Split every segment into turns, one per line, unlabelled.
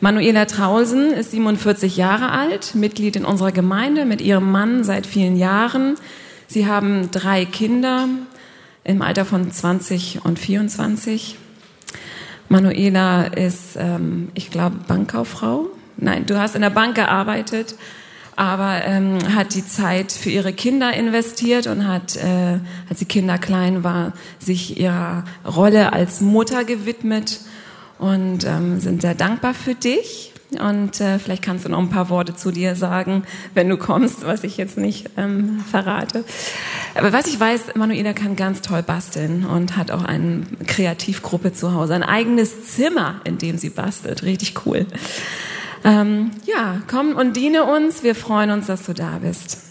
Manuela Trausen ist 47 Jahre alt, Mitglied in unserer Gemeinde mit ihrem Mann seit vielen Jahren. Sie haben drei Kinder im Alter von 20 und 24. Manuela ist, ähm, ich glaube, Bankkauffrau. Nein, du hast in der Bank gearbeitet, aber ähm, hat die Zeit für ihre Kinder investiert und hat, äh, als die Kinder klein war, sich ihrer Rolle als Mutter gewidmet und ähm, sind sehr dankbar für dich. Und äh, vielleicht kannst du noch ein paar Worte zu dir sagen, wenn du kommst, was ich jetzt nicht ähm, verrate. Aber was ich weiß, Manuela kann ganz toll basteln und hat auch eine Kreativgruppe zu Hause, ein eigenes Zimmer, in dem sie bastelt. Richtig cool. Ähm, ja, komm und diene uns. Wir freuen uns, dass du da bist.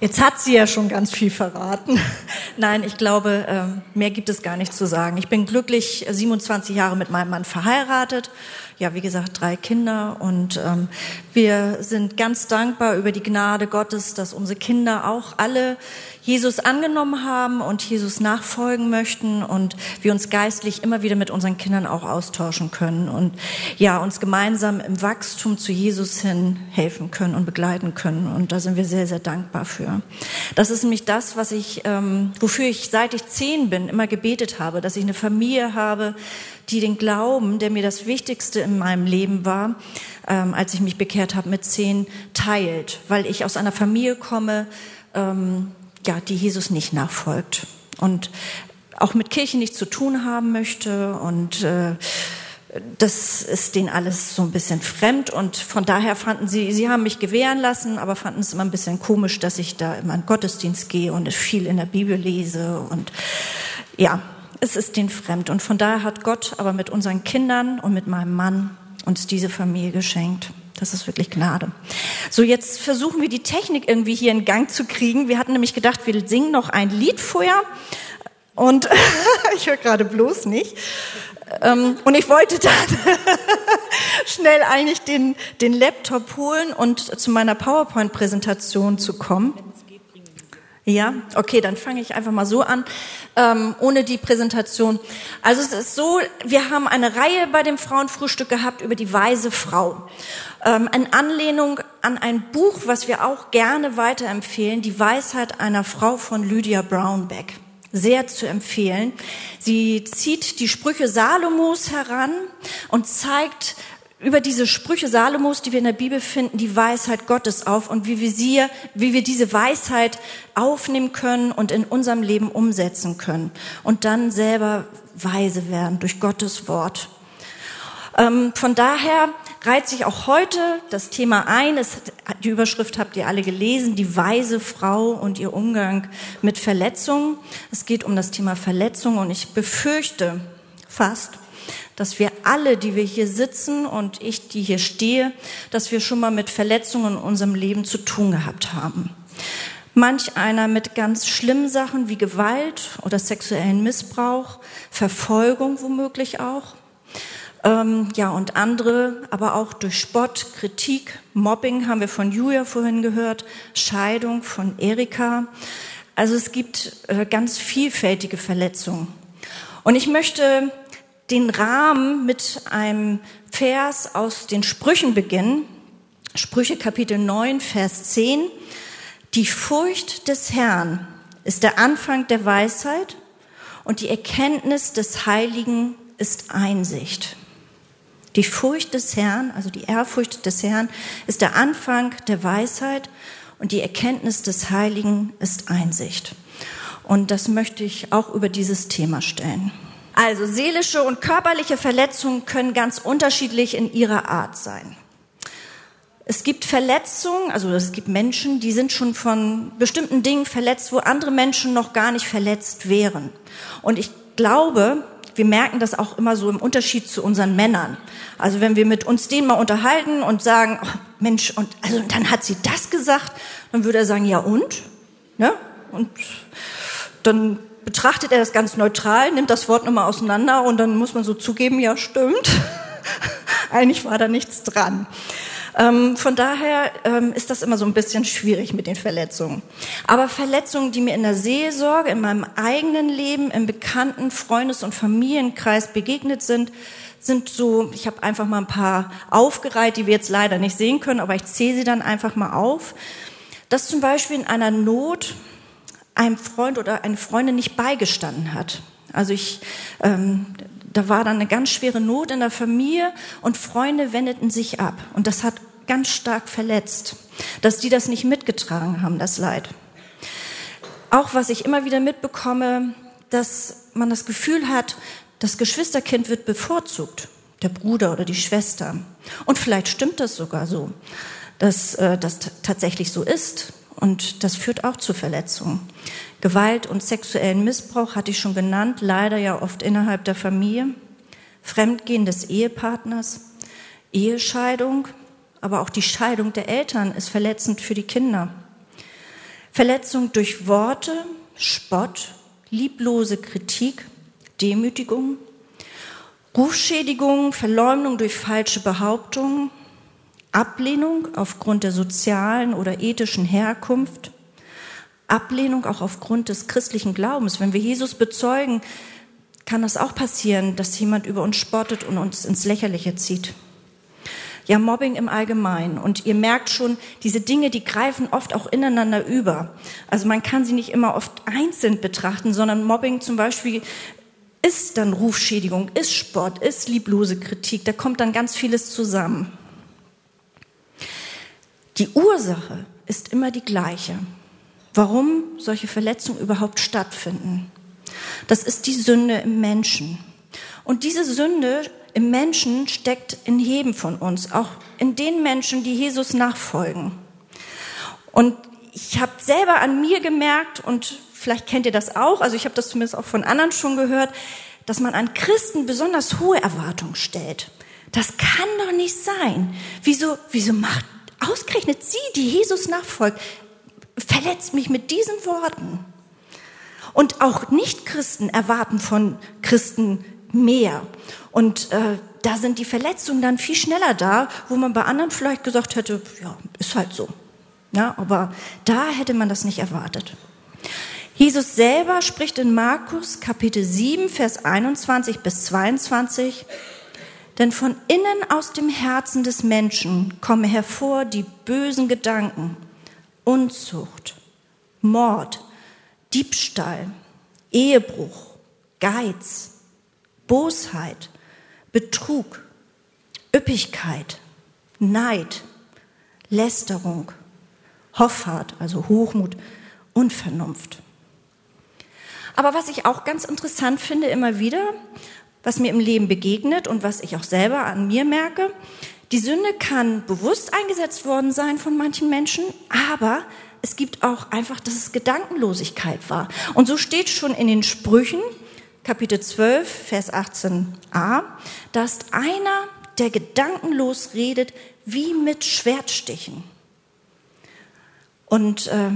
Jetzt hat sie ja schon ganz viel verraten. Nein, ich glaube, ähm, mehr gibt es gar nicht zu sagen. Ich bin glücklich 27 Jahre mit meinem Mann verheiratet ja, wie gesagt, drei Kinder und ähm, wir sind ganz dankbar über die Gnade Gottes, dass unsere Kinder auch alle Jesus angenommen haben und Jesus nachfolgen möchten und wir uns geistlich immer wieder mit unseren Kindern auch austauschen können und ja, uns gemeinsam im Wachstum zu Jesus hin helfen können und begleiten können und da sind wir sehr, sehr dankbar für. Das ist nämlich das, was ich, ähm, wofür ich seit ich zehn bin immer gebetet habe, dass ich eine Familie habe, die den Glauben, der mir das Wichtigste in meinem Leben war, ähm, als ich mich bekehrt habe mit zehn, teilt, weil ich aus einer Familie komme, ähm, ja, die Jesus nicht nachfolgt und auch mit Kirche nichts zu tun haben möchte und äh, das ist denen alles so ein bisschen fremd und von daher fanden sie, sie haben mich gewähren lassen, aber fanden es immer ein bisschen komisch, dass ich da immer in Gottesdienst gehe und viel in der Bibel lese und ja, es ist den fremd. Und von daher hat Gott aber mit unseren Kindern und mit meinem Mann uns diese Familie geschenkt. Das ist wirklich Gnade. So, jetzt versuchen wir die Technik irgendwie hier in Gang zu kriegen. Wir hatten nämlich gedacht, wir singen noch ein Lied vorher. Und ich höre gerade bloß nicht. Ähm, und ich wollte dann schnell eigentlich den, den Laptop holen und zu meiner PowerPoint-Präsentation zu kommen. Ja, okay, dann fange ich einfach mal so an, ähm, ohne die Präsentation. Also es ist so, wir haben eine Reihe bei dem Frauenfrühstück gehabt über die weise Frau. Ähm, in Anlehnung an ein Buch, was wir auch gerne weiterempfehlen, Die Weisheit einer Frau von Lydia Brownback. Sehr zu empfehlen. Sie zieht die Sprüche Salomos heran und zeigt, über diese Sprüche Salomos, die wir in der Bibel finden, die Weisheit Gottes auf und wie wir sie, wie wir diese Weisheit aufnehmen können und in unserem Leben umsetzen können und dann selber weise werden durch Gottes Wort. Ähm, von daher reiht sich auch heute das Thema ein. Es, die Überschrift habt ihr alle gelesen, die weise Frau und ihr Umgang mit Verletzungen. Es geht um das Thema Verletzung und ich befürchte fast, dass wir alle, die wir hier sitzen und ich, die hier stehe, dass wir schon mal mit Verletzungen in unserem Leben zu tun gehabt haben. Manch einer mit ganz schlimmen Sachen wie Gewalt oder sexuellen Missbrauch, Verfolgung womöglich auch. Ähm, ja, und andere, aber auch durch Spott, Kritik, Mobbing haben wir von Julia vorhin gehört, Scheidung von Erika. Also es gibt äh, ganz vielfältige Verletzungen. Und ich möchte den Rahmen mit einem Vers aus den Sprüchen beginnen. Sprüche Kapitel 9, Vers 10. Die Furcht des Herrn ist der Anfang der Weisheit und die Erkenntnis des Heiligen ist Einsicht. Die Furcht des Herrn, also die Ehrfurcht des Herrn, ist der Anfang der Weisheit und die Erkenntnis des Heiligen ist Einsicht. Und das möchte ich auch über dieses Thema stellen. Also seelische und körperliche Verletzungen können ganz unterschiedlich in ihrer Art sein. Es gibt Verletzungen, also es gibt Menschen, die sind schon von bestimmten Dingen verletzt, wo andere Menschen noch gar nicht verletzt wären. Und ich glaube, wir merken das auch immer so im Unterschied zu unseren Männern. Also wenn wir mit uns denen mal unterhalten und sagen, oh Mensch, und also dann hat sie das gesagt, dann würde er sagen, ja und? Ne? Und dann betrachtet er das ganz neutral, nimmt das Wort nochmal auseinander und dann muss man so zugeben, ja stimmt, eigentlich war da nichts dran. Ähm, von daher ähm, ist das immer so ein bisschen schwierig mit den Verletzungen. Aber Verletzungen, die mir in der Seelsorge, in meinem eigenen Leben, im bekannten Freundes- und Familienkreis begegnet sind, sind so, ich habe einfach mal ein paar aufgereiht, die wir jetzt leider nicht sehen können, aber ich zähle sie dann einfach mal auf, dass zum Beispiel in einer Not einem Freund oder eine Freundin nicht beigestanden hat. Also ich, ähm, da war dann eine ganz schwere Not in der Familie und Freunde wendeten sich ab. Und das hat ganz stark verletzt, dass die das nicht mitgetragen haben, das Leid. Auch was ich immer wieder mitbekomme, dass man das Gefühl hat, das Geschwisterkind wird bevorzugt, der Bruder oder die Schwester. Und vielleicht stimmt das sogar so, dass äh, das tatsächlich so ist. Und das führt auch zu Verletzungen. Gewalt und sexuellen Missbrauch hatte ich schon genannt, leider ja oft innerhalb der Familie. Fremdgehen des Ehepartners, Ehescheidung, aber auch die Scheidung der Eltern ist verletzend für die Kinder. Verletzung durch Worte, Spott, lieblose Kritik, Demütigung, Rufschädigung, Verleumdung durch falsche Behauptungen, Ablehnung aufgrund der sozialen oder ethischen Herkunft, Ablehnung auch aufgrund des christlichen Glaubens. Wenn wir Jesus bezeugen, kann das auch passieren, dass jemand über uns spottet und uns ins Lächerliche zieht. Ja, Mobbing im Allgemeinen. Und ihr merkt schon, diese Dinge, die greifen oft auch ineinander über. Also man kann sie nicht immer oft einzeln betrachten, sondern Mobbing zum Beispiel ist dann Rufschädigung, ist Sport, ist lieblose Kritik. Da kommt dann ganz vieles zusammen. Die Ursache ist immer die gleiche. Warum solche Verletzungen überhaupt stattfinden? Das ist die Sünde im Menschen. Und diese Sünde im Menschen steckt in jedem von uns, auch in den Menschen, die Jesus nachfolgen. Und ich habe selber an mir gemerkt, und vielleicht kennt ihr das auch, also ich habe das zumindest auch von anderen schon gehört, dass man an Christen besonders hohe Erwartungen stellt. Das kann doch nicht sein. Wieso, wieso macht ausgerechnet sie, die Jesus nachfolgt, verletzt mich mit diesen Worten? Und auch Nichtchristen erwarten von Christen mehr. Und äh, da sind die Verletzungen dann viel schneller da, wo man bei anderen vielleicht gesagt hätte, ja, ist halt so. Ja, aber da hätte man das nicht erwartet. Jesus selber spricht in Markus Kapitel 7, Vers 21 bis 22, denn von innen aus dem Herzen des Menschen kommen hervor die bösen Gedanken, Unzucht, Mord, Diebstahl, Ehebruch, Geiz, Bosheit, Betrug, Üppigkeit, Neid, Lästerung, Hoffart, also Hochmut, Unvernunft. Aber was ich auch ganz interessant finde immer wieder, was mir im Leben begegnet und was ich auch selber an mir merke, die Sünde kann bewusst eingesetzt worden sein von manchen Menschen, aber es gibt auch einfach, dass es Gedankenlosigkeit war. Und so steht schon in den Sprüchen, Kapitel 12, Vers 18a, da ist einer, der gedankenlos redet, wie mit Schwertstichen. Und äh,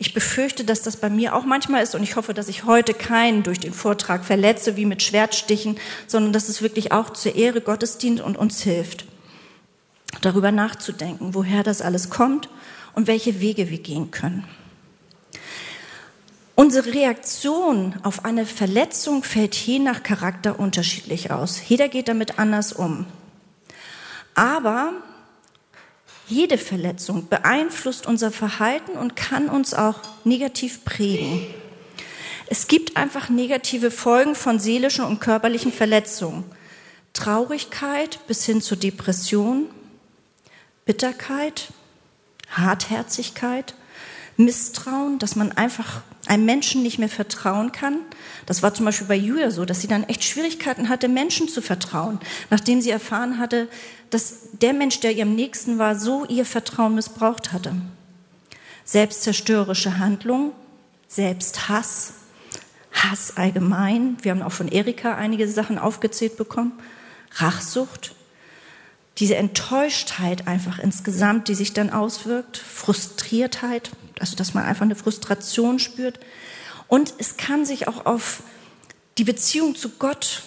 ich befürchte, dass das bei mir auch manchmal ist und ich hoffe, dass ich heute keinen durch den Vortrag verletze wie mit Schwertstichen, sondern dass es wirklich auch zur Ehre Gottes dient und uns hilft, darüber nachzudenken, woher das alles kommt und welche Wege wir gehen können. Unsere Reaktion auf eine Verletzung fällt je nach Charakter unterschiedlich aus. Jeder geht damit anders um. Aber jede Verletzung beeinflusst unser Verhalten und kann uns auch negativ prägen. Es gibt einfach negative Folgen von seelischen und körperlichen Verletzungen. Traurigkeit bis hin zur Depression, Bitterkeit, Hartherzigkeit, Misstrauen, dass man einfach einem Menschen nicht mehr vertrauen kann. Das war zum Beispiel bei Julia so, dass sie dann echt Schwierigkeiten hatte, Menschen zu vertrauen, nachdem sie erfahren hatte, dass der Mensch, der ihrem Nächsten war, so ihr Vertrauen missbraucht hatte. Selbstzerstörerische Handlung, Selbsthass, Hass allgemein. Wir haben auch von Erika einige Sachen aufgezählt bekommen. Rachsucht, diese Enttäuschtheit einfach insgesamt, die sich dann auswirkt, Frustriertheit, also dass man einfach eine Frustration spürt. Und es kann sich auch auf die Beziehung zu Gott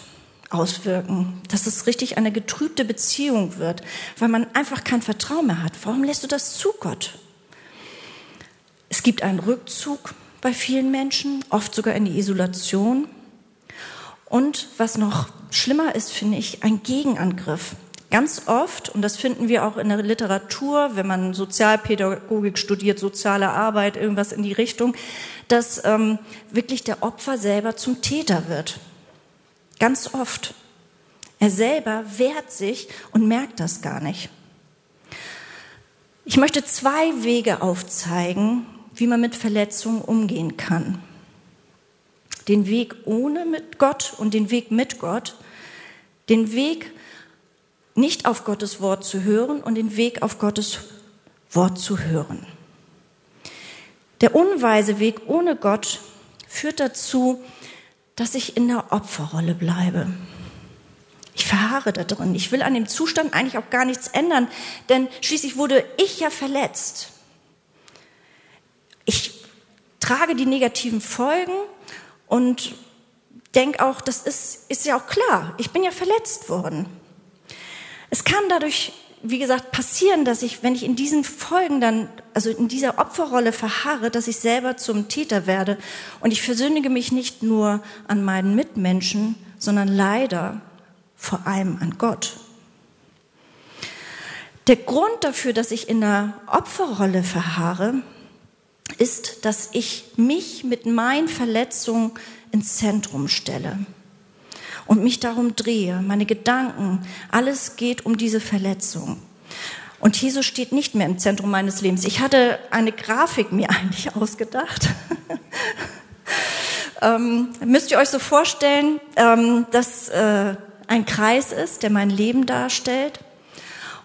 auswirken, dass es richtig eine getrübte Beziehung wird, weil man einfach kein Vertrauen mehr hat. Warum lässt du das zu, Gott? Es gibt einen Rückzug bei vielen Menschen, oft sogar in die Isolation. Und was noch schlimmer ist, finde ich, ein Gegenangriff. Ganz oft, und das finden wir auch in der Literatur, wenn man Sozialpädagogik studiert, soziale Arbeit, irgendwas in die Richtung, dass ähm, wirklich der Opfer selber zum Täter wird. Ganz oft. Er selber wehrt sich und merkt das gar nicht. Ich möchte zwei Wege aufzeigen, wie man mit Verletzungen umgehen kann. Den Weg ohne mit Gott und den Weg mit Gott. Den Weg nicht auf Gottes Wort zu hören und den Weg auf Gottes Wort zu hören. Der unweise Weg ohne Gott führt dazu, dass ich in der Opferrolle bleibe. Ich verharre da drin. Ich will an dem Zustand eigentlich auch gar nichts ändern, denn schließlich wurde ich ja verletzt. Ich trage die negativen Folgen und denke auch, das ist, ist ja auch klar. Ich bin ja verletzt worden. Es kann dadurch, wie gesagt, passieren, dass ich, wenn ich in diesen Folgen dann, also in dieser Opferrolle verharre, dass ich selber zum Täter werde. Und ich versündige mich nicht nur an meinen Mitmenschen, sondern leider vor allem an Gott. Der Grund dafür, dass ich in der Opferrolle verharre, ist, dass ich mich mit meinen Verletzungen ins Zentrum stelle und mich darum drehe, meine Gedanken, alles geht um diese Verletzung. Und Jesus steht nicht mehr im Zentrum meines Lebens. Ich hatte eine Grafik mir eigentlich ausgedacht. ähm, müsst ihr euch so vorstellen, ähm, dass äh, ein Kreis ist, der mein Leben darstellt.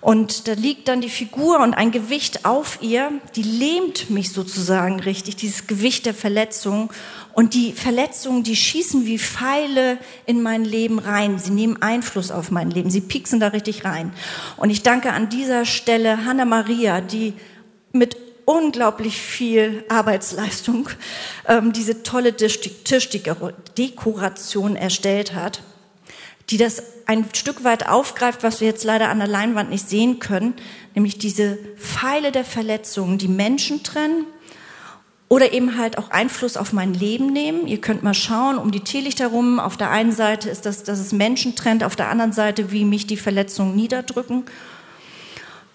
Und da liegt dann die Figur und ein Gewicht auf ihr, die lähmt mich sozusagen richtig, dieses Gewicht der Verletzung. Und die Verletzungen, die schießen wie Pfeile in mein Leben rein. Sie nehmen Einfluss auf mein Leben. Sie pieksen da richtig rein. Und ich danke an dieser Stelle Hanna Maria, die mit unglaublich viel Arbeitsleistung ähm, diese tolle Tischdekoration erstellt hat die das ein Stück weit aufgreift, was wir jetzt leider an der Leinwand nicht sehen können, nämlich diese Pfeile der Verletzungen, die Menschen trennen oder eben halt auch Einfluss auf mein Leben nehmen. Ihr könnt mal schauen, um die Teelichter herum. Auf der einen Seite ist das, dass es Menschen trennt, auf der anderen Seite, wie mich die Verletzungen niederdrücken.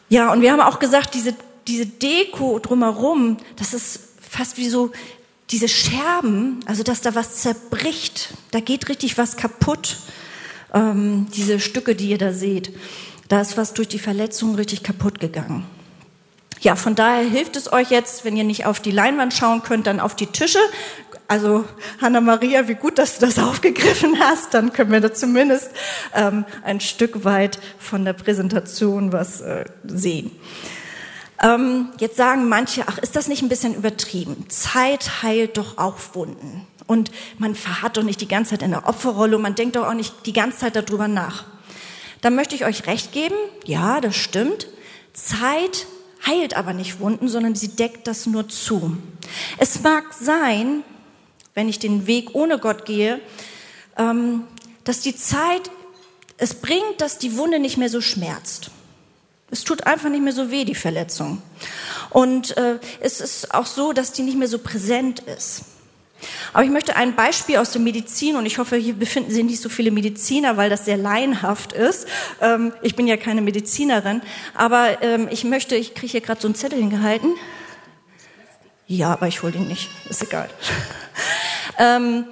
Ja, und wir haben auch gesagt, diese, diese Deko drumherum, das ist fast wie so diese Scherben, also dass da was zerbricht, da geht richtig was kaputt ähm, diese Stücke, die ihr da seht. Da ist was durch die Verletzung richtig kaputt gegangen. Ja, von daher hilft es euch jetzt, wenn ihr nicht auf die Leinwand schauen könnt, dann auf die Tische. Also Hanna Maria, wie gut, dass du das aufgegriffen hast. Dann können wir da zumindest ähm, ein Stück weit von der Präsentation was äh, sehen. Ähm, jetzt sagen manche, ach, ist das nicht ein bisschen übertrieben? Zeit heilt doch auch Wunden. Und man verharrt doch nicht die ganze Zeit in der Opferrolle und man denkt doch auch nicht die ganze Zeit darüber nach. Da möchte ich euch recht geben. Ja, das stimmt. Zeit heilt aber nicht Wunden, sondern sie deckt das nur zu. Es mag sein, wenn ich den Weg ohne Gott gehe, ähm, dass die Zeit es bringt, dass die Wunde nicht mehr so schmerzt. Es tut einfach nicht mehr so weh, die Verletzung. Und äh, es ist auch so, dass die nicht mehr so präsent ist. Aber ich möchte ein Beispiel aus der Medizin und ich hoffe, hier befinden sich nicht so viele Mediziner, weil das sehr laienhaft ist. Ähm, ich bin ja keine Medizinerin, aber ähm, ich möchte, ich kriege hier gerade so einen Zettel hingehalten. Ja, aber ich hole ihn nicht, ist egal. ähm,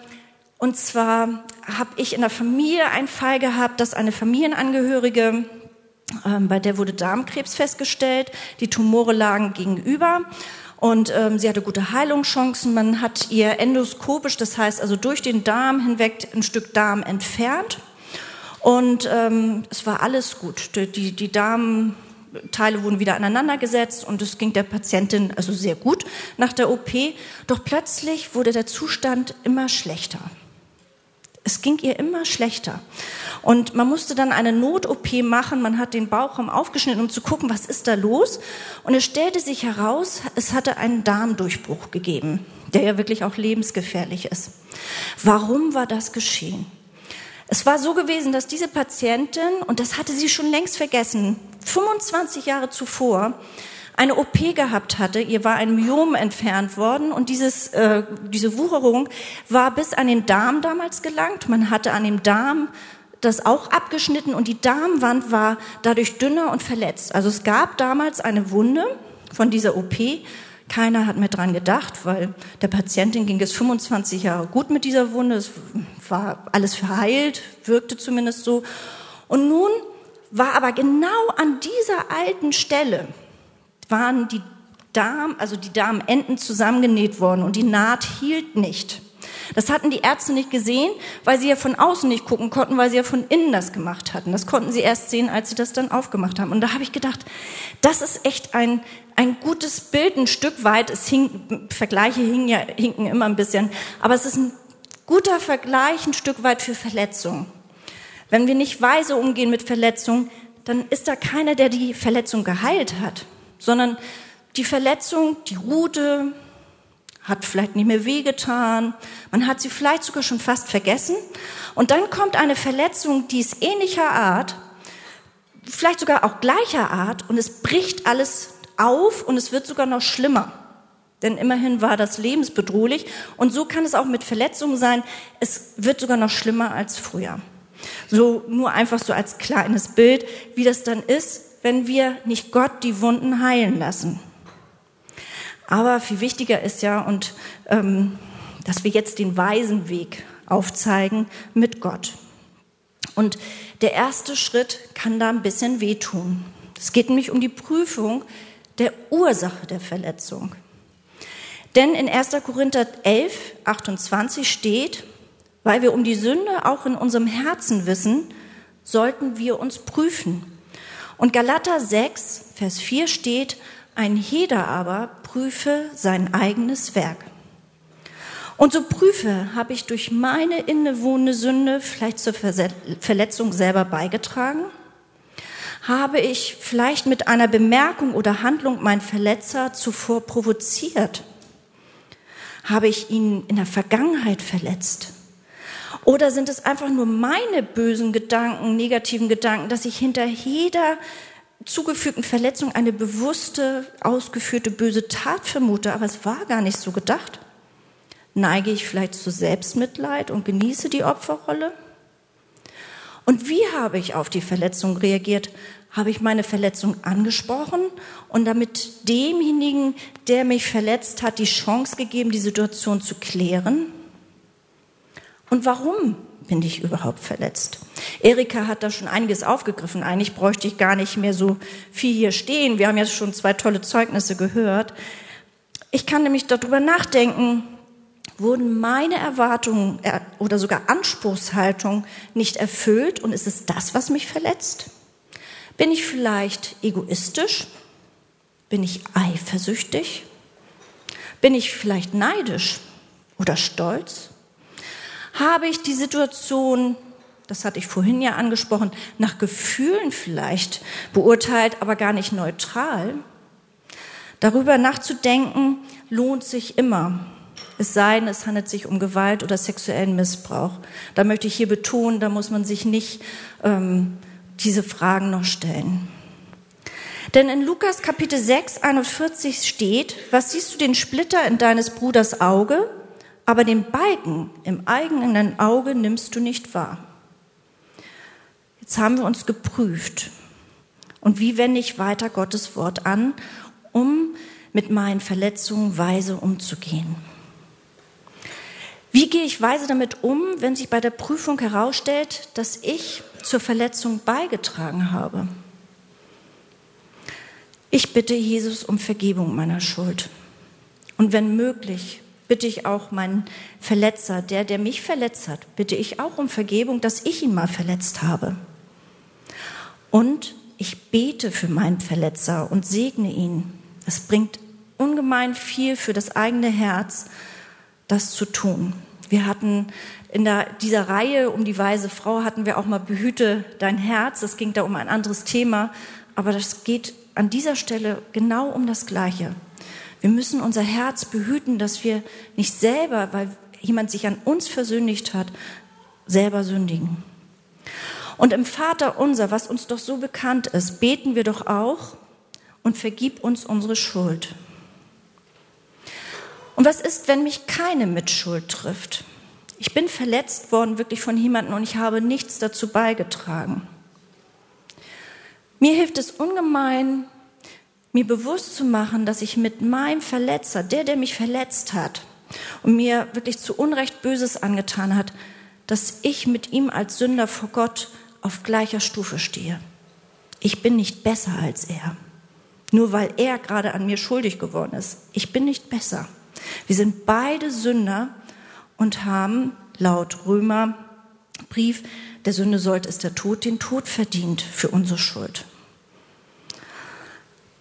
und zwar habe ich in der Familie einen Fall gehabt, dass eine Familienangehörige ähm, bei der wurde Darmkrebs festgestellt. Die Tumore lagen gegenüber und ähm, sie hatte gute Heilungschancen. Man hat ihr endoskopisch, das heißt also durch den Darm hinweg ein Stück Darm entfernt. Und ähm, es war alles gut. Die, die Darmteile wurden wieder aneinandergesetzt und es ging der Patientin also sehr gut nach der OP. Doch plötzlich wurde der Zustand immer schlechter. Es ging ihr immer schlechter. Und man musste dann eine Not-OP machen. Man hat den Bauchraum aufgeschnitten, um zu gucken, was ist da los. Und es stellte sich heraus, es hatte einen Darmdurchbruch gegeben, der ja wirklich auch lebensgefährlich ist. Warum war das geschehen? Es war so gewesen, dass diese Patientin, und das hatte sie schon längst vergessen, 25 Jahre zuvor, eine OP gehabt hatte. Ihr war ein Myom entfernt worden und dieses, äh, diese Wucherung war bis an den Darm damals gelangt. Man hatte an dem Darm das auch abgeschnitten und die Darmwand war dadurch dünner und verletzt. Also es gab damals eine Wunde von dieser OP. Keiner hat mehr dran gedacht, weil der Patientin ging es 25 Jahre gut mit dieser Wunde. Es war alles verheilt, wirkte zumindest so. Und nun war aber genau an dieser alten Stelle waren die Darm, also die Darmenden zusammengenäht worden und die Naht hielt nicht. Das hatten die Ärzte nicht gesehen, weil sie ja von außen nicht gucken konnten, weil sie ja von innen das gemacht hatten. Das konnten sie erst sehen, als sie das dann aufgemacht haben. Und da habe ich gedacht, das ist echt ein, ein gutes Bild, ein Stück weit. Es hing, Vergleiche hingen ja, hinken immer ein bisschen. Aber es ist ein guter Vergleich, ein Stück weit für Verletzungen. Wenn wir nicht weise umgehen mit Verletzungen, dann ist da keiner, der die Verletzung geheilt hat, sondern die Verletzung, die Rute, hat vielleicht nicht mehr wehgetan, man hat sie vielleicht sogar schon fast vergessen. Und dann kommt eine Verletzung, die ist ähnlicher Art, vielleicht sogar auch gleicher Art, und es bricht alles auf und es wird sogar noch schlimmer. Denn immerhin war das lebensbedrohlich. Und so kann es auch mit Verletzungen sein. Es wird sogar noch schlimmer als früher. So nur einfach so als kleines Bild, wie das dann ist, wenn wir nicht Gott die Wunden heilen lassen. Aber viel wichtiger ist ja, und ähm, dass wir jetzt den weisen Weg aufzeigen mit Gott. Und der erste Schritt kann da ein bisschen wehtun. Es geht nämlich um die Prüfung der Ursache der Verletzung. Denn in 1. Korinther 11, 28 steht, weil wir um die Sünde auch in unserem Herzen wissen, sollten wir uns prüfen. Und Galater 6, Vers 4 steht, ein Heder aber prüfe sein eigenes Werk. Und so prüfe, habe ich durch meine innewohnende Sünde vielleicht zur Verletzung selber beigetragen? Habe ich vielleicht mit einer Bemerkung oder Handlung meinen Verletzer zuvor provoziert? Habe ich ihn in der Vergangenheit verletzt? Oder sind es einfach nur meine bösen Gedanken, negativen Gedanken, dass ich hinter jeder zugefügten Verletzung eine bewusste, ausgeführte böse Tat vermute, aber es war gar nicht so gedacht? Neige ich vielleicht zu Selbstmitleid und genieße die Opferrolle? Und wie habe ich auf die Verletzung reagiert? Habe ich meine Verletzung angesprochen und damit demjenigen, der mich verletzt hat, die Chance gegeben, die Situation zu klären? Und warum bin ich überhaupt verletzt? Erika hat da schon einiges aufgegriffen. Eigentlich bräuchte ich gar nicht mehr so viel hier stehen. Wir haben ja schon zwei tolle Zeugnisse gehört. Ich kann nämlich darüber nachdenken, wurden meine Erwartungen äh, oder sogar Anspruchshaltung nicht erfüllt und ist es das, was mich verletzt? Bin ich vielleicht egoistisch? Bin ich eifersüchtig? Bin ich vielleicht neidisch oder stolz? Habe ich die Situation, das hatte ich vorhin ja angesprochen, nach Gefühlen vielleicht beurteilt, aber gar nicht neutral? Darüber nachzudenken lohnt sich immer. Es sei denn, es handelt sich um Gewalt oder sexuellen Missbrauch. Da möchte ich hier betonen, da muss man sich nicht ähm, diese Fragen noch stellen. Denn in Lukas Kapitel 6, 41 steht, was siehst du den Splitter in deines Bruders Auge aber den Balken im eigenen Auge nimmst du nicht wahr. Jetzt haben wir uns geprüft. Und wie wende ich weiter Gottes Wort an, um mit meinen Verletzungen weise umzugehen? Wie gehe ich weise damit um, wenn sich bei der Prüfung herausstellt, dass ich zur Verletzung beigetragen habe? Ich bitte Jesus um Vergebung meiner Schuld. Und wenn möglich, bitte ich auch meinen Verletzer, der, der mich verletzt hat, bitte ich auch um Vergebung, dass ich ihn mal verletzt habe. Und ich bete für meinen Verletzer und segne ihn. Es bringt ungemein viel für das eigene Herz, das zu tun. Wir hatten in der, dieser Reihe um die weise Frau hatten wir auch mal behüte dein Herz. Es ging da um ein anderes Thema, aber das geht an dieser Stelle genau um das Gleiche. Wir müssen unser Herz behüten, dass wir nicht selber, weil jemand sich an uns versündigt hat, selber sündigen. Und im Vater unser, was uns doch so bekannt ist, beten wir doch auch und vergib uns unsere Schuld. Und was ist, wenn mich keine Mitschuld trifft? Ich bin verletzt worden wirklich von jemandem und ich habe nichts dazu beigetragen. Mir hilft es ungemein, mir bewusst zu machen, dass ich mit meinem Verletzer, der, der mich verletzt hat und mir wirklich zu Unrecht Böses angetan hat, dass ich mit ihm als Sünder vor Gott auf gleicher Stufe stehe. Ich bin nicht besser als er, nur weil er gerade an mir schuldig geworden ist. Ich bin nicht besser. Wir sind beide Sünder und haben laut Römerbrief, der Sünde sollte es der Tod, den Tod verdient für unsere Schuld.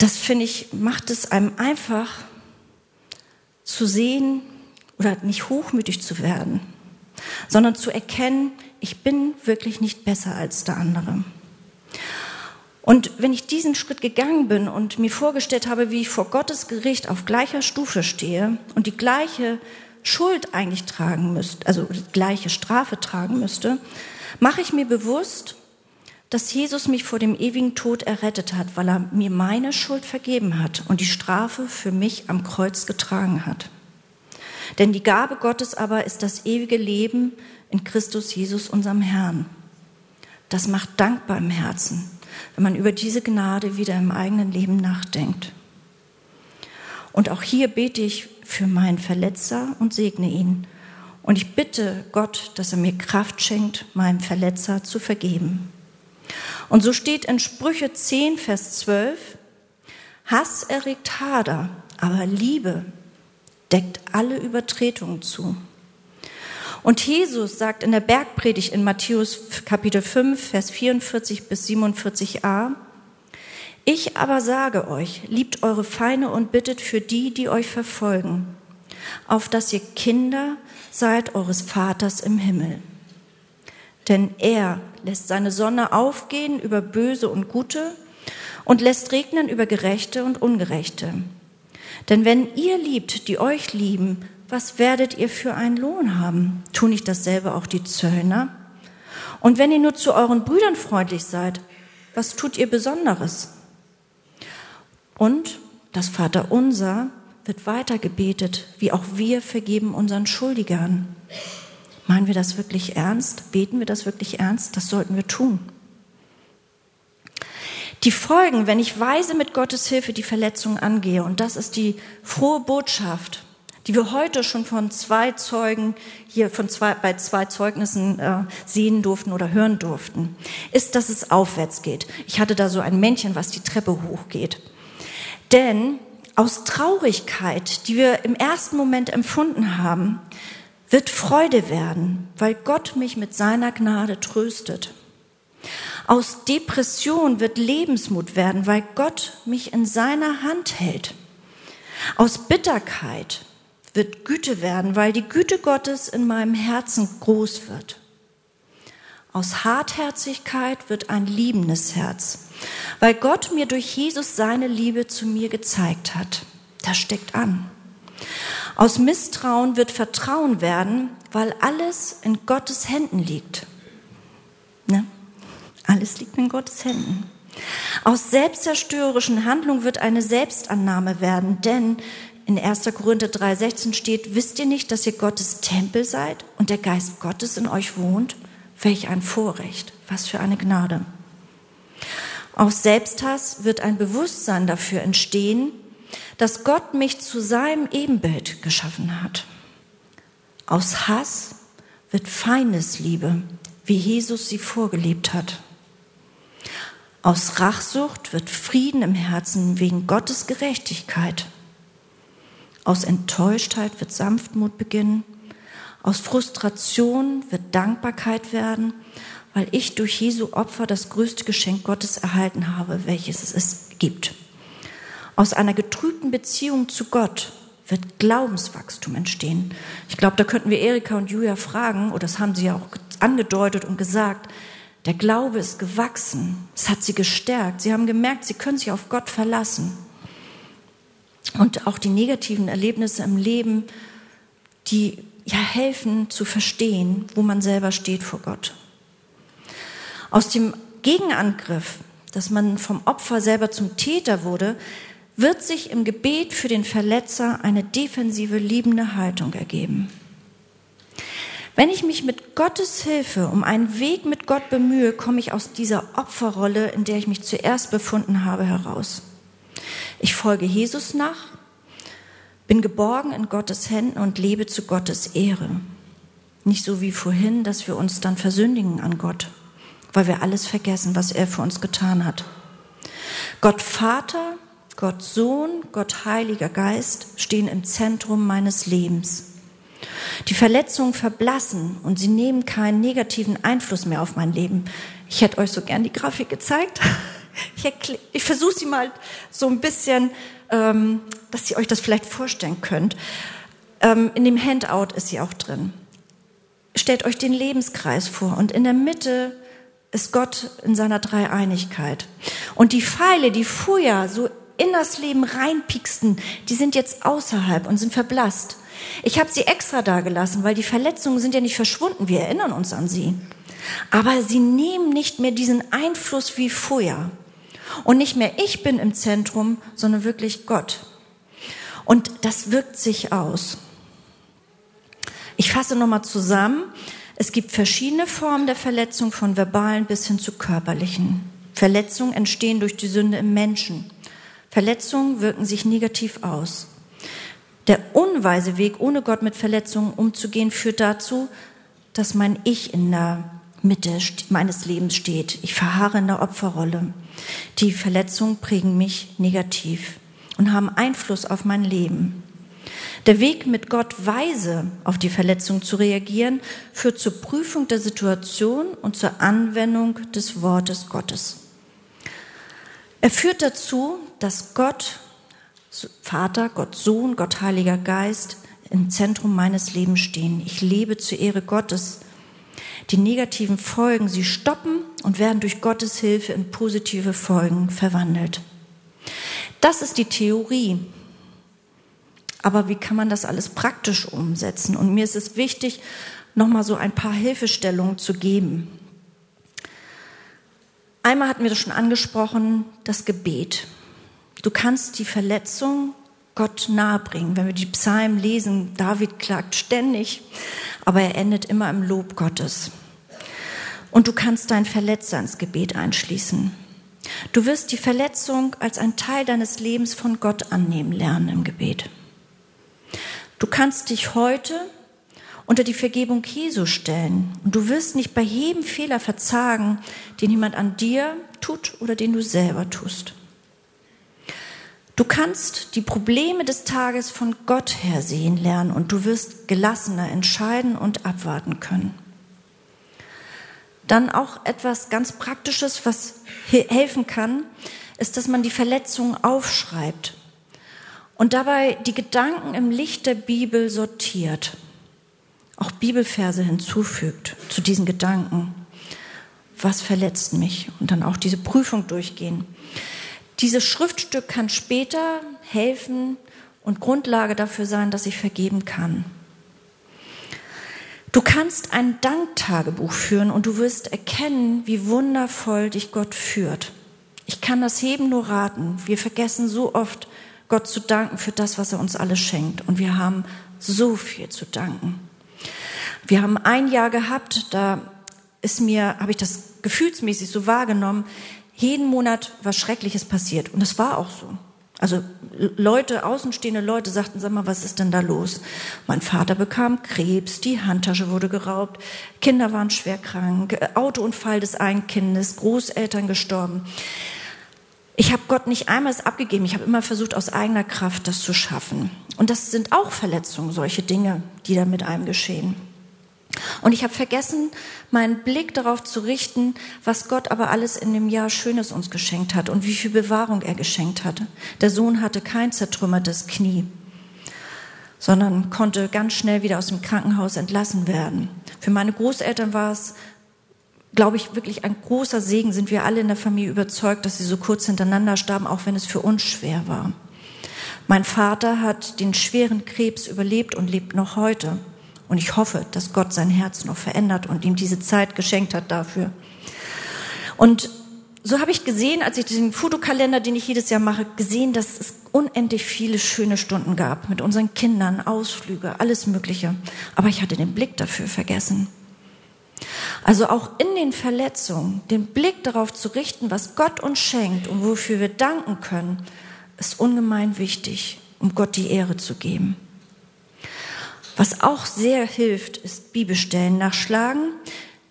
Das finde ich, macht es einem einfach zu sehen oder nicht hochmütig zu werden, sondern zu erkennen, ich bin wirklich nicht besser als der andere. Und wenn ich diesen Schritt gegangen bin und mir vorgestellt habe, wie ich vor Gottes Gericht auf gleicher Stufe stehe und die gleiche Schuld eigentlich tragen müsste, also die gleiche Strafe tragen müsste, mache ich mir bewusst, dass Jesus mich vor dem ewigen Tod errettet hat, weil er mir meine Schuld vergeben hat und die Strafe für mich am Kreuz getragen hat. Denn die Gabe Gottes aber ist das ewige Leben in Christus Jesus, unserem Herrn. Das macht dankbar im Herzen, wenn man über diese Gnade wieder im eigenen Leben nachdenkt. Und auch hier bete ich für meinen Verletzer und segne ihn. Und ich bitte Gott, dass er mir Kraft schenkt, meinem Verletzer zu vergeben. Und so steht in Sprüche 10, Vers 12, Hass erregt Hader, aber Liebe deckt alle Übertretungen zu. Und Jesus sagt in der Bergpredigt in Matthäus Kapitel 5, Vers 44 bis 47a, ich aber sage euch, liebt eure Feinde und bittet für die, die euch verfolgen, auf dass ihr Kinder seid eures Vaters im Himmel. Denn er lässt seine Sonne aufgehen über Böse und Gute und lässt regnen über Gerechte und Ungerechte. Denn wenn ihr liebt, die euch lieben, was werdet ihr für einen Lohn haben? Tun nicht dasselbe auch die Zöllner? Und wenn ihr nur zu euren Brüdern freundlich seid, was tut ihr Besonderes? Und das Vaterunser wird weiter gebetet, wie auch wir vergeben unseren Schuldigern. Meinen wir das wirklich ernst? Beten wir das wirklich ernst? Das sollten wir tun. Die Folgen, wenn ich weise mit Gottes Hilfe die Verletzung angehe, und das ist die frohe Botschaft, die wir heute schon von zwei Zeugen hier von zwei, bei zwei Zeugnissen äh, sehen durften oder hören durften, ist, dass es aufwärts geht. Ich hatte da so ein Männchen, was die Treppe hochgeht. Denn aus Traurigkeit, die wir im ersten Moment empfunden haben, wird Freude werden, weil Gott mich mit seiner Gnade tröstet. Aus Depression wird Lebensmut werden, weil Gott mich in seiner Hand hält. Aus Bitterkeit wird Güte werden, weil die Güte Gottes in meinem Herzen groß wird. Aus Hartherzigkeit wird ein liebendes Herz, weil Gott mir durch Jesus seine Liebe zu mir gezeigt hat. Das steckt an. Aus Misstrauen wird Vertrauen werden, weil alles in Gottes Händen liegt. Ne? Alles liegt in Gottes Händen. Aus selbstzerstörerischen Handlungen wird eine Selbstannahme werden, denn in 1. Korinther 3,16 steht, wisst ihr nicht, dass ihr Gottes Tempel seid und der Geist Gottes in euch wohnt? Welch ein Vorrecht, was für eine Gnade. Aus Selbsthass wird ein Bewusstsein dafür entstehen, dass Gott mich zu seinem Ebenbild geschaffen hat. Aus Hass wird Feindesliebe, wie Jesus sie vorgelebt hat. Aus Rachsucht wird Frieden im Herzen wegen Gottes Gerechtigkeit. Aus Enttäuschtheit wird Sanftmut beginnen. Aus Frustration wird Dankbarkeit werden, weil ich durch Jesu Opfer das größte Geschenk Gottes erhalten habe, welches es gibt. Aus einer getrübten Beziehung zu Gott wird Glaubenswachstum entstehen. Ich glaube, da könnten wir Erika und Julia fragen, oder das haben sie ja auch angedeutet und gesagt, der Glaube ist gewachsen, es hat sie gestärkt, sie haben gemerkt, sie können sich auf Gott verlassen. Und auch die negativen Erlebnisse im Leben, die ja helfen zu verstehen, wo man selber steht vor Gott. Aus dem Gegenangriff, dass man vom Opfer selber zum Täter wurde, wird sich im Gebet für den Verletzer eine defensive, liebende Haltung ergeben. Wenn ich mich mit Gottes Hilfe um einen Weg mit Gott bemühe, komme ich aus dieser Opferrolle, in der ich mich zuerst befunden habe, heraus. Ich folge Jesus nach, bin geborgen in Gottes Händen und lebe zu Gottes Ehre. Nicht so wie vorhin, dass wir uns dann versündigen an Gott, weil wir alles vergessen, was er für uns getan hat. Gott Vater, Gott Sohn, Gott Heiliger Geist stehen im Zentrum meines Lebens. Die Verletzungen verblassen und sie nehmen keinen negativen Einfluss mehr auf mein Leben. Ich hätte euch so gern die Grafik gezeigt. Ich, ich versuche sie mal so ein bisschen, ähm, dass ihr euch das vielleicht vorstellen könnt. Ähm, in dem Handout ist sie auch drin. Stellt euch den Lebenskreis vor und in der Mitte ist Gott in seiner Dreieinigkeit. Und die Pfeile, die vorher so in das Leben reinpieksten, die sind jetzt außerhalb und sind verblasst. Ich habe sie extra da gelassen, weil die Verletzungen sind ja nicht verschwunden. Wir erinnern uns an sie. Aber sie nehmen nicht mehr diesen Einfluss wie vorher. Und nicht mehr ich bin im Zentrum, sondern wirklich Gott. Und das wirkt sich aus. Ich fasse nochmal zusammen. Es gibt verschiedene Formen der Verletzung, von verbalen bis hin zu körperlichen. Verletzungen entstehen durch die Sünde im Menschen. Verletzungen wirken sich negativ aus. Der unweise Weg, ohne Gott mit Verletzungen umzugehen, führt dazu, dass mein Ich in der Mitte meines Lebens steht. Ich verharre in der Opferrolle. Die Verletzungen prägen mich negativ und haben Einfluss auf mein Leben. Der Weg, mit Gott weise auf die Verletzung zu reagieren, führt zur Prüfung der Situation und zur Anwendung des Wortes Gottes. Er führt dazu, dass Gott Vater, Gott Sohn, Gott Heiliger Geist im Zentrum meines Lebens stehen. Ich lebe zur Ehre Gottes. Die negativen Folgen, sie stoppen und werden durch Gottes Hilfe in positive Folgen verwandelt. Das ist die Theorie. Aber wie kann man das alles praktisch umsetzen? Und mir ist es wichtig, nochmal so ein paar Hilfestellungen zu geben. Einmal hatten wir das schon angesprochen, das Gebet. Du kannst die Verletzung Gott nahebringen. Wenn wir die Psalmen lesen, David klagt ständig, aber er endet immer im Lob Gottes. Und du kannst deinen Verletzer ins Gebet einschließen. Du wirst die Verletzung als ein Teil deines Lebens von Gott annehmen lernen im Gebet. Du kannst dich heute unter die Vergebung Jesu stellen und du wirst nicht bei jedem Fehler verzagen, den jemand an dir tut oder den du selber tust. Du kannst die Probleme des Tages von Gott her sehen lernen und du wirst gelassener entscheiden und abwarten können. Dann auch etwas ganz Praktisches, was helfen kann, ist, dass man die Verletzungen aufschreibt und dabei die Gedanken im Licht der Bibel sortiert, auch Bibelverse hinzufügt zu diesen Gedanken. Was verletzt mich? Und dann auch diese Prüfung durchgehen. Dieses Schriftstück kann später helfen und Grundlage dafür sein, dass ich vergeben kann. Du kannst ein Danktagebuch führen und du wirst erkennen, wie wundervoll dich Gott führt. Ich kann das Heben nur raten. Wir vergessen so oft, Gott zu danken für das, was er uns alles schenkt. Und wir haben so viel zu danken. Wir haben ein Jahr gehabt, da ist mir, habe ich das gefühlsmäßig so wahrgenommen, jeden Monat was Schreckliches passiert. Und das war auch so. Also Leute, außenstehende Leute sagten, sag mal, was ist denn da los? Mein Vater bekam Krebs, die Handtasche wurde geraubt, Kinder waren schwer krank, Autounfall des einen Kindes, Großeltern gestorben. Ich habe Gott nicht einmal abgegeben. Ich habe immer versucht, aus eigener Kraft das zu schaffen. Und das sind auch Verletzungen, solche Dinge, die da mit einem geschehen. Und ich habe vergessen, meinen Blick darauf zu richten, was Gott aber alles in dem Jahr Schönes uns geschenkt hat und wie viel Bewahrung er geschenkt hatte. Der Sohn hatte kein zertrümmertes Knie, sondern konnte ganz schnell wieder aus dem Krankenhaus entlassen werden. Für meine Großeltern war es, glaube ich, wirklich ein großer Segen. Sind wir alle in der Familie überzeugt, dass sie so kurz hintereinander starben, auch wenn es für uns schwer war. Mein Vater hat den schweren Krebs überlebt und lebt noch heute. Und ich hoffe, dass Gott sein Herz noch verändert und ihm diese Zeit geschenkt hat dafür. Und so habe ich gesehen, als ich den Fotokalender, den ich jedes Jahr mache, gesehen, dass es unendlich viele schöne Stunden gab mit unseren Kindern, Ausflüge, alles Mögliche. Aber ich hatte den Blick dafür vergessen. Also auch in den Verletzungen den Blick darauf zu richten, was Gott uns schenkt und wofür wir danken können, ist ungemein wichtig, um Gott die Ehre zu geben. Was auch sehr hilft, ist Bibelstellen nachschlagen,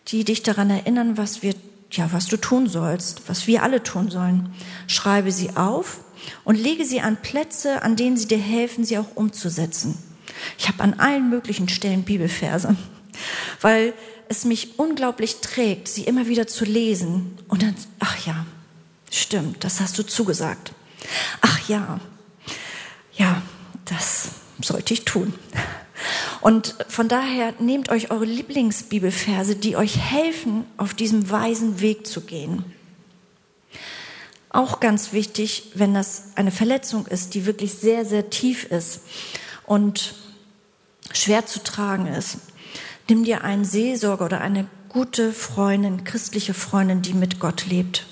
die dich daran erinnern, was wir ja, was du tun sollst, was wir alle tun sollen. Schreibe sie auf und lege sie an Plätze, an denen sie dir helfen, sie auch umzusetzen. Ich habe an allen möglichen Stellen Bibelverse, weil es mich unglaublich trägt, sie immer wieder zu lesen und dann, ach ja, stimmt, das hast du zugesagt. Ach ja, ja, das sollte ich tun. Und von daher nehmt euch eure Lieblingsbibelverse, die euch helfen, auf diesem weisen Weg zu gehen. Auch ganz wichtig, wenn das eine Verletzung ist, die wirklich sehr, sehr tief ist und schwer zu tragen ist, nimm dir einen Seelsorger oder eine gute Freundin, christliche Freundin, die mit Gott lebt,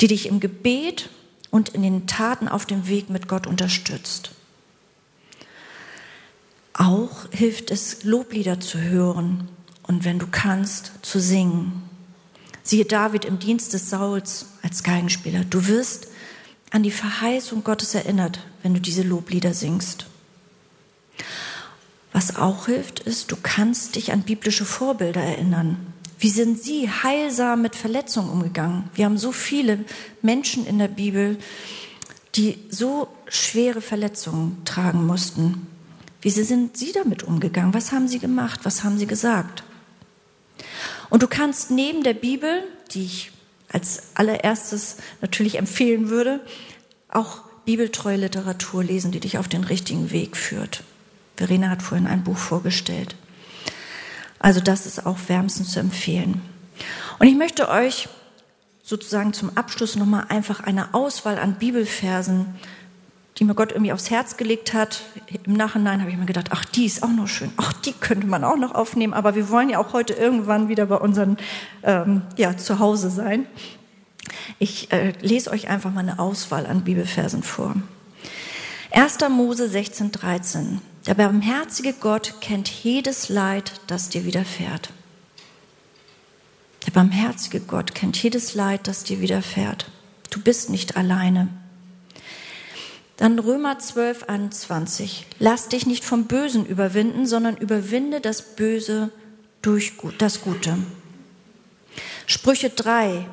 die dich im Gebet und in den Taten auf dem Weg mit Gott unterstützt. Auch hilft es, Loblieder zu hören und wenn du kannst, zu singen. Siehe David im Dienst des Sauls als Geigenspieler. Du wirst an die Verheißung Gottes erinnert, wenn du diese Loblieder singst. Was auch hilft, ist, du kannst dich an biblische Vorbilder erinnern. Wie sind sie heilsam mit Verletzungen umgegangen? Wir haben so viele Menschen in der Bibel, die so schwere Verletzungen tragen mussten. Wie sind Sie damit umgegangen? Was haben Sie gemacht? Was haben Sie gesagt? Und du kannst neben der Bibel, die ich als allererstes natürlich empfehlen würde, auch bibeltreue Literatur lesen, die dich auf den richtigen Weg führt. Verena hat vorhin ein Buch vorgestellt. Also das ist auch wärmstens zu empfehlen. Und ich möchte euch sozusagen zum Abschluss nochmal einfach eine Auswahl an Bibelversen die mir Gott irgendwie aufs Herz gelegt hat. Im Nachhinein habe ich mir gedacht, ach, die ist auch noch schön. Ach, die könnte man auch noch aufnehmen. Aber wir wollen ja auch heute irgendwann wieder bei unseren ähm, ja, zu Hause sein. Ich äh, lese euch einfach mal eine Auswahl an Bibelversen vor. 1. Mose 16, 13. Der barmherzige Gott kennt jedes Leid, das dir widerfährt. Der barmherzige Gott kennt jedes Leid, das dir widerfährt. Du bist nicht alleine. Dann Römer 12, 21. Lass dich nicht vom Bösen überwinden, sondern überwinde das Böse durch das Gute. Sprüche 3,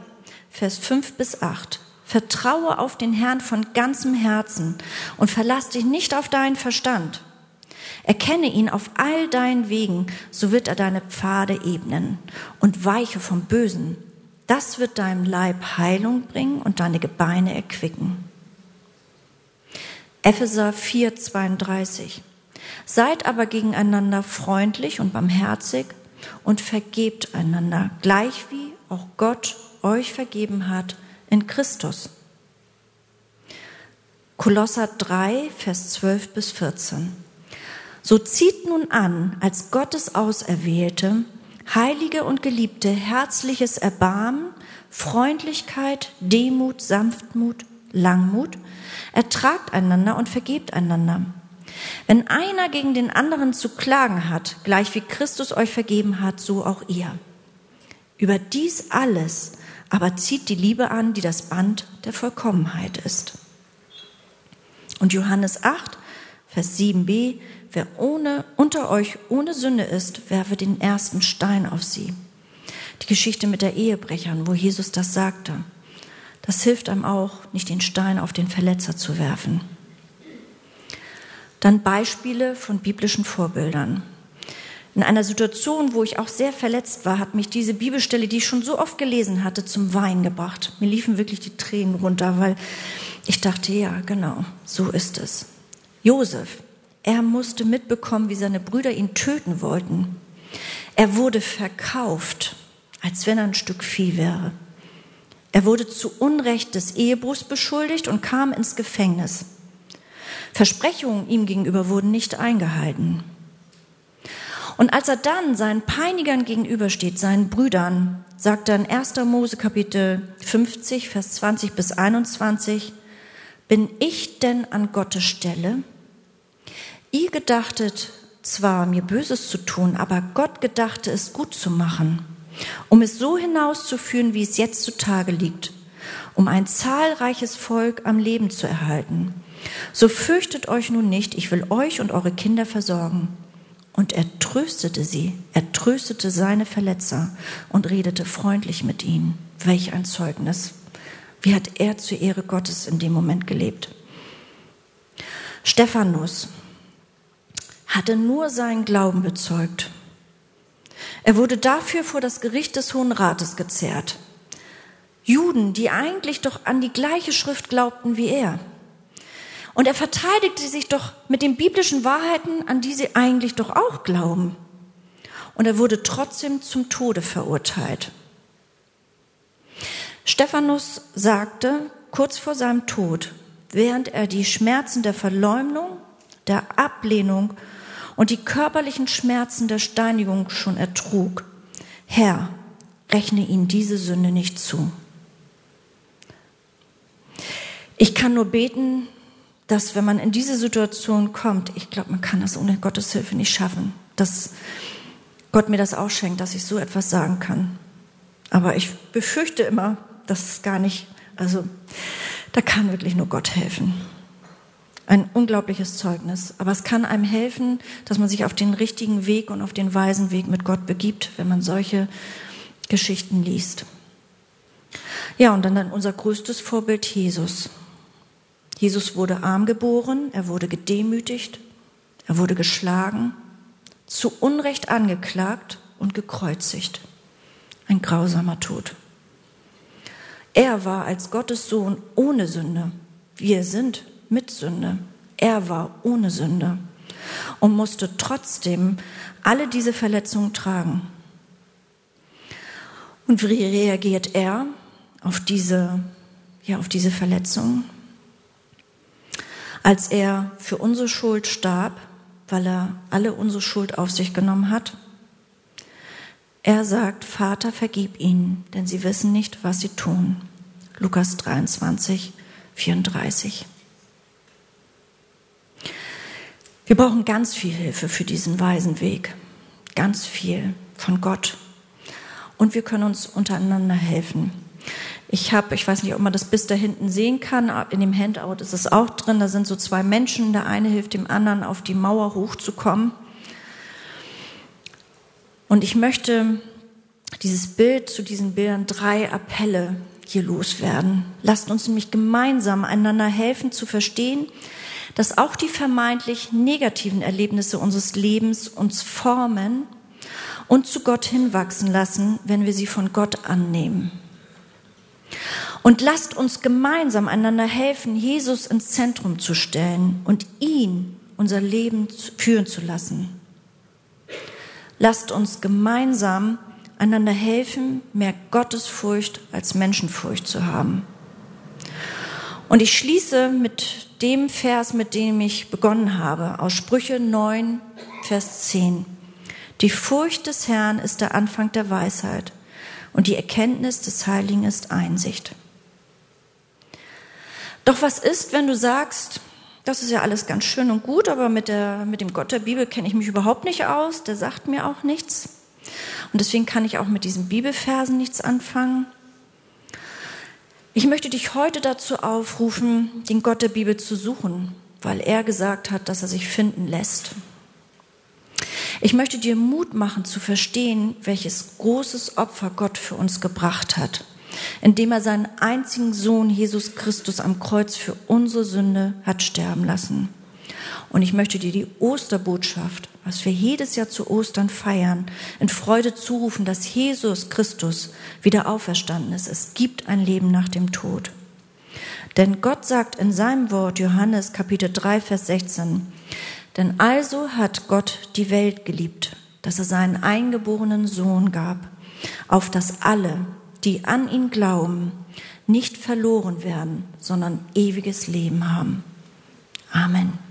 Vers 5 bis 8. Vertraue auf den Herrn von ganzem Herzen und verlass dich nicht auf deinen Verstand. Erkenne ihn auf all deinen Wegen, so wird er deine Pfade ebnen und weiche vom Bösen. Das wird deinem Leib Heilung bringen und deine Gebeine erquicken. Epheser 4, 32. Seid aber gegeneinander freundlich und barmherzig und vergebt einander, gleich wie auch Gott euch vergeben hat in Christus. Kolosser 3, Vers 12 bis 14. So zieht nun an, als Gottes Auserwählte, Heilige und Geliebte, herzliches Erbarmen, Freundlichkeit, Demut, Sanftmut, Langmut, Ertragt einander und vergebt einander. Wenn einer gegen den anderen zu klagen hat, gleich wie Christus euch vergeben hat, so auch ihr. Über dies alles aber zieht die Liebe an, die das Band der Vollkommenheit ist. Und Johannes 8, Vers 7b, wer ohne, unter euch ohne Sünde ist, werfe den ersten Stein auf sie. Die Geschichte mit der Ehebrechern, wo Jesus das sagte. Das hilft einem auch, nicht den Stein auf den Verletzer zu werfen. Dann Beispiele von biblischen Vorbildern. In einer Situation, wo ich auch sehr verletzt war, hat mich diese Bibelstelle, die ich schon so oft gelesen hatte, zum Wein gebracht. Mir liefen wirklich die Tränen runter, weil ich dachte, ja, genau, so ist es. Josef, er musste mitbekommen, wie seine Brüder ihn töten wollten. Er wurde verkauft, als wenn er ein Stück Vieh wäre. Er wurde zu Unrecht des Ehebruchs beschuldigt und kam ins Gefängnis. Versprechungen ihm gegenüber wurden nicht eingehalten. Und als er dann seinen Peinigern gegenübersteht, seinen Brüdern, sagt er in 1. Mose Kapitel 50, Vers 20 bis 21, bin ich denn an Gottes Stelle? Ihr gedachtet zwar, mir Böses zu tun, aber Gott gedachte es gut zu machen, um es so hinauszuführen, wie es jetzt zutage liegt, um ein zahlreiches Volk am Leben zu erhalten. So fürchtet euch nun nicht, ich will euch und eure Kinder versorgen. Und er tröstete sie, er tröstete seine Verletzer und redete freundlich mit ihnen. Welch ein Zeugnis. Wie hat er zur Ehre Gottes in dem Moment gelebt? Stephanus hatte nur seinen Glauben bezeugt. Er wurde dafür vor das Gericht des Hohen Rates gezerrt. Juden, die eigentlich doch an die gleiche Schrift glaubten wie er. Und er verteidigte sich doch mit den biblischen Wahrheiten, an die sie eigentlich doch auch glauben. Und er wurde trotzdem zum Tode verurteilt. Stephanus sagte kurz vor seinem Tod, während er die Schmerzen der Verleumdung, der Ablehnung und die körperlichen Schmerzen der Steinigung schon ertrug, Herr, rechne ihnen diese Sünde nicht zu. Ich kann nur beten, dass wenn man in diese Situation kommt, ich glaube, man kann das ohne Gottes Hilfe nicht schaffen, dass Gott mir das auch schenkt, dass ich so etwas sagen kann. Aber ich befürchte immer, dass es gar nicht, also da kann wirklich nur Gott helfen. Ein unglaubliches Zeugnis. Aber es kann einem helfen, dass man sich auf den richtigen Weg und auf den weisen Weg mit Gott begibt, wenn man solche Geschichten liest. Ja, und dann, dann unser größtes Vorbild Jesus. Jesus wurde arm geboren, er wurde gedemütigt, er wurde geschlagen, zu Unrecht angeklagt und gekreuzigt. Ein grausamer Tod. Er war als Gottes Sohn ohne Sünde. Wir sind mit Sünde. Er war ohne Sünde und musste trotzdem alle diese Verletzungen tragen. Und wie reagiert er auf diese, ja, auf diese Verletzungen? als er für unsere Schuld starb, weil er alle unsere Schuld auf sich genommen hat. Er sagt, Vater, vergib ihnen, denn sie wissen nicht, was sie tun. Lukas 23, 34. Wir brauchen ganz viel Hilfe für diesen weisen Weg. Ganz viel von Gott. Und wir können uns untereinander helfen. Ich habe, ich weiß nicht, ob man das bis da hinten sehen kann, in dem Handout ist es auch drin, da sind so zwei Menschen, der eine hilft dem anderen, auf die Mauer hochzukommen. Und ich möchte dieses Bild zu diesen Bildern drei Appelle hier loswerden. Lasst uns nämlich gemeinsam einander helfen zu verstehen, dass auch die vermeintlich negativen Erlebnisse unseres Lebens uns formen und zu Gott hinwachsen lassen, wenn wir sie von Gott annehmen. Und lasst uns gemeinsam einander helfen, Jesus ins Zentrum zu stellen und ihn unser Leben führen zu lassen. Lasst uns gemeinsam einander helfen, mehr Gottesfurcht als Menschenfurcht zu haben. Und ich schließe mit dem Vers, mit dem ich begonnen habe, aus Sprüche 9, Vers 10. Die Furcht des Herrn ist der Anfang der Weisheit und die Erkenntnis des Heiligen ist Einsicht. Doch was ist, wenn du sagst, das ist ja alles ganz schön und gut, aber mit, der, mit dem Gott der Bibel kenne ich mich überhaupt nicht aus, der sagt mir auch nichts. Und deswegen kann ich auch mit diesen Bibelversen nichts anfangen. Ich möchte dich heute dazu aufrufen, den Gott der Bibel zu suchen, weil er gesagt hat, dass er sich finden lässt. Ich möchte dir Mut machen zu verstehen, welches großes Opfer Gott für uns gebracht hat, indem er seinen einzigen Sohn Jesus Christus am Kreuz für unsere Sünde hat sterben lassen. Und ich möchte dir die Osterbotschaft, was wir jedes Jahr zu Ostern feiern, in Freude zurufen, dass Jesus Christus wieder auferstanden ist. Es gibt ein Leben nach dem Tod. Denn Gott sagt in seinem Wort, Johannes Kapitel 3, Vers 16, denn also hat Gott die Welt geliebt, dass er seinen eingeborenen Sohn gab, auf dass alle, die an ihn glauben, nicht verloren werden, sondern ewiges Leben haben. Amen.